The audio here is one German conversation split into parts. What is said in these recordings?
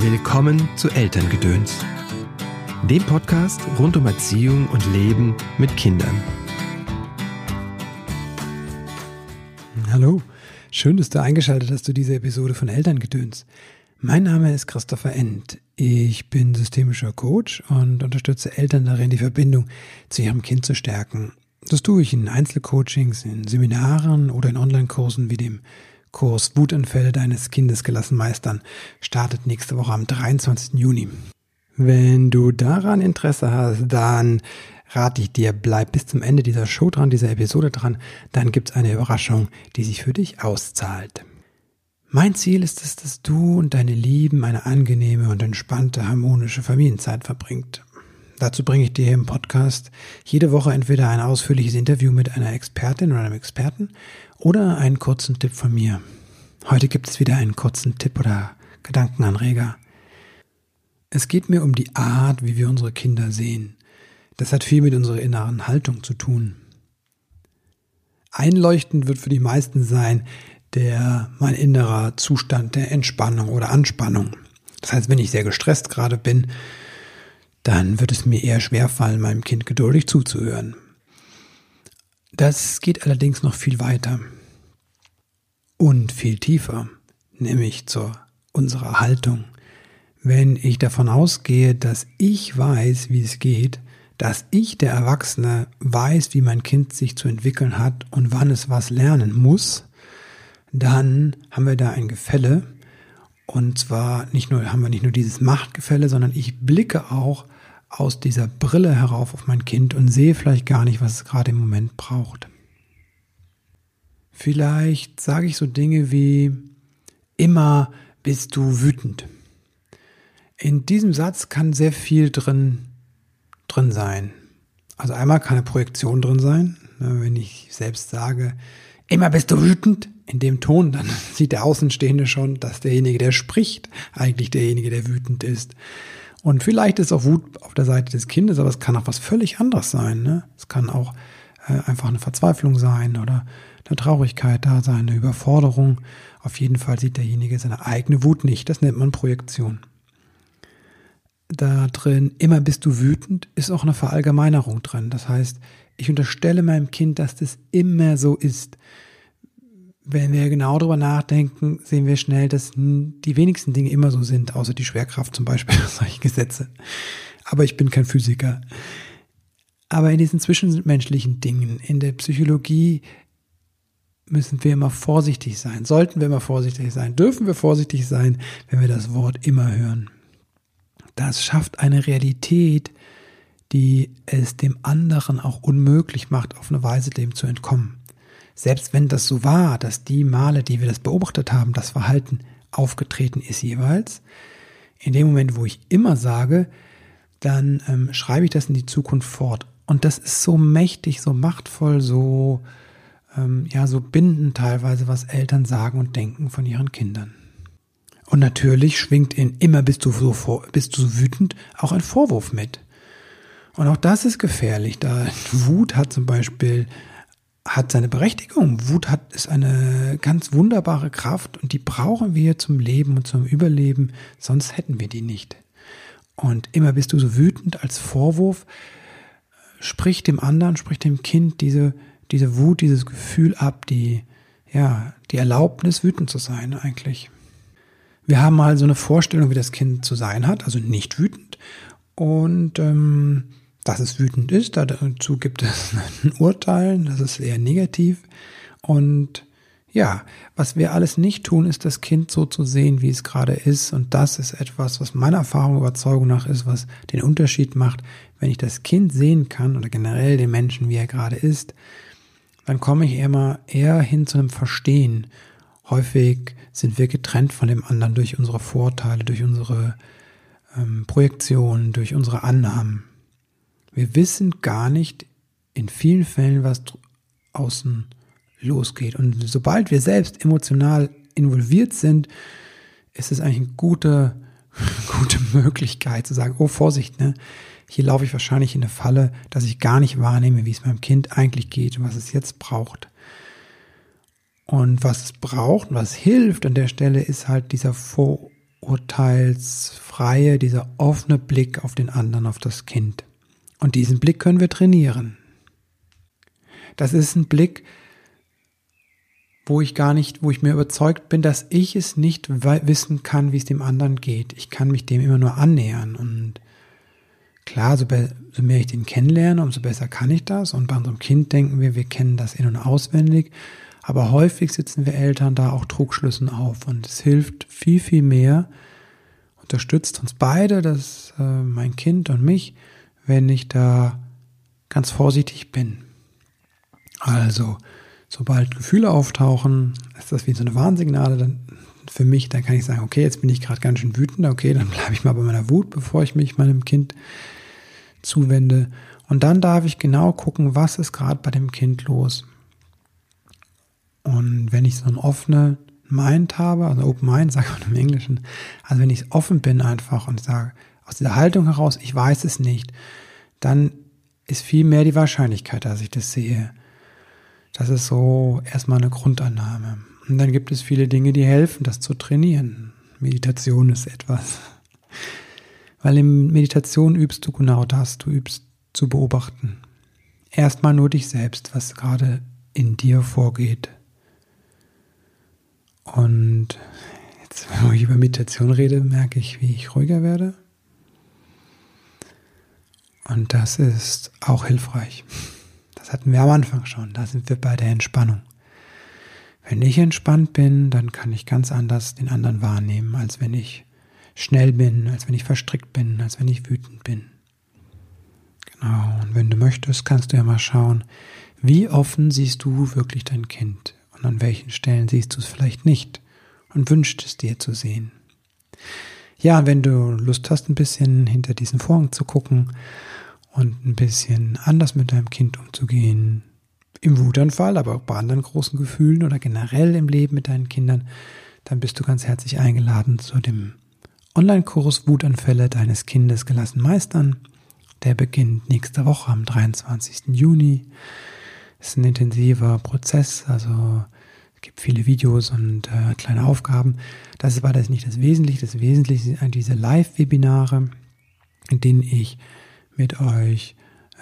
Willkommen zu Elterngedöns, dem Podcast rund um Erziehung und Leben mit Kindern. Hallo, schön, dass du eingeschaltet hast zu dieser Episode von Elterngedöns. Mein Name ist Christopher End. Ich bin systemischer Coach und unterstütze Eltern darin, die Verbindung zu ihrem Kind zu stärken. Das tue ich in Einzelcoachings, in Seminaren oder in Online-Kursen wie dem Kurs Wutanfälle deines Kindes gelassen meistern startet nächste Woche am 23. Juni. Wenn du daran Interesse hast, dann rate ich dir, bleib bis zum Ende dieser Show dran, dieser Episode dran, dann gibt's eine Überraschung, die sich für dich auszahlt. Mein Ziel ist es, dass du und deine Lieben eine angenehme und entspannte, harmonische Familienzeit verbringt. Dazu bringe ich dir im Podcast jede Woche entweder ein ausführliches Interview mit einer Expertin oder einem Experten oder einen kurzen Tipp von mir. Heute gibt es wieder einen kurzen Tipp oder Gedankenanreger. Es geht mir um die Art, wie wir unsere Kinder sehen. Das hat viel mit unserer inneren Haltung zu tun. Einleuchtend wird für die meisten sein der mein innerer Zustand der Entspannung oder Anspannung. Das heißt, wenn ich sehr gestresst gerade bin, dann wird es mir eher schwerfallen, meinem Kind geduldig zuzuhören. Das geht allerdings noch viel weiter und viel tiefer, nämlich zur unserer Haltung. Wenn ich davon ausgehe, dass ich weiß, wie es geht, dass ich, der Erwachsene, weiß, wie mein Kind sich zu entwickeln hat und wann es was lernen muss, dann haben wir da ein Gefälle. Und zwar nicht nur, haben wir nicht nur dieses Machtgefälle, sondern ich blicke auch aus dieser Brille herauf auf mein Kind und sehe vielleicht gar nicht, was es gerade im Moment braucht. Vielleicht sage ich so Dinge wie, immer bist du wütend. In diesem Satz kann sehr viel drin, drin sein. Also einmal kann eine Projektion drin sein. Ne, wenn ich selbst sage, immer bist du wütend, in dem Ton, dann sieht der Außenstehende schon, dass derjenige, der spricht, eigentlich derjenige, der wütend ist. Und vielleicht ist auch Wut auf der Seite des Kindes, aber es kann auch was völlig anderes sein. Ne? Es kann auch äh, einfach eine Verzweiflung sein oder eine Traurigkeit da sein, eine Überforderung. Auf jeden Fall sieht derjenige seine eigene Wut nicht. Das nennt man Projektion. Da drin, immer bist du wütend, ist auch eine Verallgemeinerung drin. Das heißt, ich unterstelle meinem Kind, dass das immer so ist. Wenn wir genau darüber nachdenken, sehen wir schnell, dass die wenigsten Dinge immer so sind, außer die Schwerkraft zum Beispiel, solche Gesetze. Aber ich bin kein Physiker. Aber in diesen zwischenmenschlichen Dingen, in der Psychologie, müssen wir immer vorsichtig sein. Sollten wir immer vorsichtig sein? Dürfen wir vorsichtig sein, wenn wir das Wort immer hören? Das schafft eine Realität, die es dem anderen auch unmöglich macht, auf eine Weise dem zu entkommen selbst wenn das so war, dass die Male, die wir das beobachtet haben, das Verhalten aufgetreten ist jeweils, in dem Moment, wo ich immer sage, dann ähm, schreibe ich das in die Zukunft fort. Und das ist so mächtig, so machtvoll, so, ähm, ja, so bindend teilweise, was Eltern sagen und denken von ihren Kindern. Und natürlich schwingt in immer bist du so vor, bist du so wütend auch ein Vorwurf mit. Und auch das ist gefährlich, da Wut hat zum Beispiel hat seine Berechtigung. Wut hat, ist eine ganz wunderbare Kraft und die brauchen wir zum Leben und zum Überleben, sonst hätten wir die nicht. Und immer bist du so wütend als Vorwurf, sprich dem anderen, sprich dem Kind diese, diese Wut, dieses Gefühl ab, die, ja, die Erlaubnis, wütend zu sein eigentlich. Wir haben mal so eine Vorstellung, wie das Kind zu sein hat, also nicht wütend. Und ähm, dass es wütend ist. Dazu gibt es ein Urteil, das ist eher negativ. Und ja, was wir alles nicht tun, ist das Kind so zu sehen, wie es gerade ist. Und das ist etwas, was meiner Erfahrung, Überzeugung nach ist, was den Unterschied macht. Wenn ich das Kind sehen kann oder generell den Menschen, wie er gerade ist, dann komme ich immer eher hin zu einem Verstehen. Häufig sind wir getrennt von dem anderen durch unsere Vorteile, durch unsere ähm, Projektionen, durch unsere Annahmen. Wir wissen gar nicht in vielen Fällen, was außen losgeht. Und sobald wir selbst emotional involviert sind, ist es eigentlich eine gute, gute Möglichkeit zu sagen, oh Vorsicht, ne? Hier laufe ich wahrscheinlich in eine Falle, dass ich gar nicht wahrnehme, wie es meinem Kind eigentlich geht und was es jetzt braucht. Und was es braucht und was hilft an der Stelle ist halt dieser Vor urteilsfreie, dieser offene Blick auf den anderen, auf das Kind. Und diesen Blick können wir trainieren. Das ist ein Blick, wo ich gar nicht, wo ich mir überzeugt bin, dass ich es nicht wissen kann, wie es dem anderen geht. Ich kann mich dem immer nur annähern. Und klar, so, so mehr ich den kennenlerne, umso besser kann ich das. Und bei unserem Kind denken wir, wir kennen das in- und auswendig. Aber häufig sitzen wir Eltern da auch Trugschlüssen auf. Und es hilft viel, viel mehr, unterstützt uns beide, das äh, mein Kind und mich, wenn ich da ganz vorsichtig bin. Also, sobald Gefühle auftauchen, ist das wie so eine Warnsignale dann für mich, dann kann ich sagen, okay, jetzt bin ich gerade ganz schön wütend, okay, dann bleibe ich mal bei meiner Wut, bevor ich mich meinem Kind zuwende. Und dann darf ich genau gucken, was ist gerade bei dem Kind los. Und wenn ich so ein offene Mind habe, also Open Mind, sage ich im Englischen, also wenn ich offen bin einfach und sage, aus dieser Haltung heraus, ich weiß es nicht, dann ist viel mehr die Wahrscheinlichkeit, dass ich das sehe. Das ist so erstmal eine Grundannahme. Und dann gibt es viele Dinge, die helfen, das zu trainieren. Meditation ist etwas. Weil in Meditation übst du genau das, du übst zu beobachten. Erstmal nur dich selbst, was gerade in dir vorgeht. Und jetzt, wenn ich über Meditation rede, merke ich, wie ich ruhiger werde. Und das ist auch hilfreich. Das hatten wir am Anfang schon. Da sind wir bei der Entspannung. Wenn ich entspannt bin, dann kann ich ganz anders den anderen wahrnehmen, als wenn ich schnell bin, als wenn ich verstrickt bin, als wenn ich wütend bin. Genau, und wenn du möchtest, kannst du ja mal schauen, wie offen siehst du wirklich dein Kind und an welchen Stellen siehst du es vielleicht nicht und wünscht es dir zu sehen. Ja, wenn du Lust hast, ein bisschen hinter diesen Vorhang zu gucken und ein bisschen anders mit deinem Kind umzugehen, im Wutanfall, aber auch bei anderen großen Gefühlen oder generell im Leben mit deinen Kindern, dann bist du ganz herzlich eingeladen zu dem Online-Kurs Wutanfälle deines Kindes gelassen meistern. Der beginnt nächste Woche am 23. Juni. Es ist ein intensiver Prozess, also es gibt viele Videos und äh, kleine Aufgaben. Das war das nicht das Wesentliche. Das Wesentliche sind diese Live-Webinare, in denen ich mit euch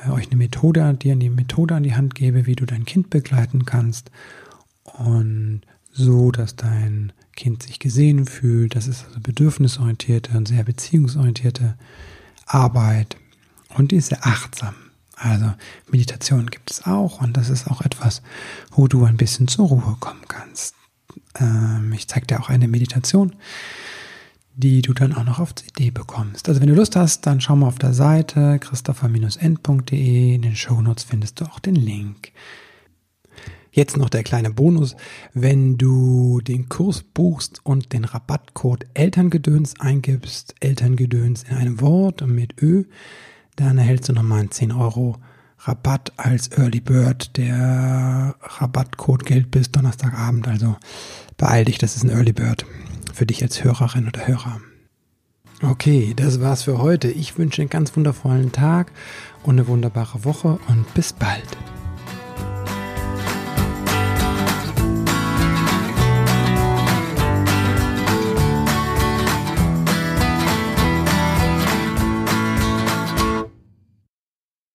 äh, euch eine Methode, dir eine Methode an die Hand gebe, wie du dein Kind begleiten kannst und so, dass dein Kind sich gesehen fühlt. Das ist also bedürfnisorientierte und sehr beziehungsorientierte Arbeit und die ist sehr achtsam. Also Meditation gibt es auch und das ist auch etwas, wo du ein bisschen zur Ruhe kommen kannst. Ähm, ich zeige dir auch eine Meditation, die du dann auch noch auf CD bekommst. Also wenn du Lust hast, dann schau mal auf der Seite christopher-end.de. In den Shownotes findest du auch den Link. Jetzt noch der kleine Bonus. Wenn du den Kurs buchst und den Rabattcode Elterngedöns eingibst, Elterngedöns in einem Wort und mit Ö, dann erhältst du nochmal einen 10 Euro Rabatt als Early Bird. Der Rabattcode gilt bis Donnerstagabend, also beeil dich, das ist ein Early Bird für dich als Hörerin oder Hörer. Okay, das war's für heute. Ich wünsche einen ganz wundervollen Tag und eine wunderbare Woche und bis bald.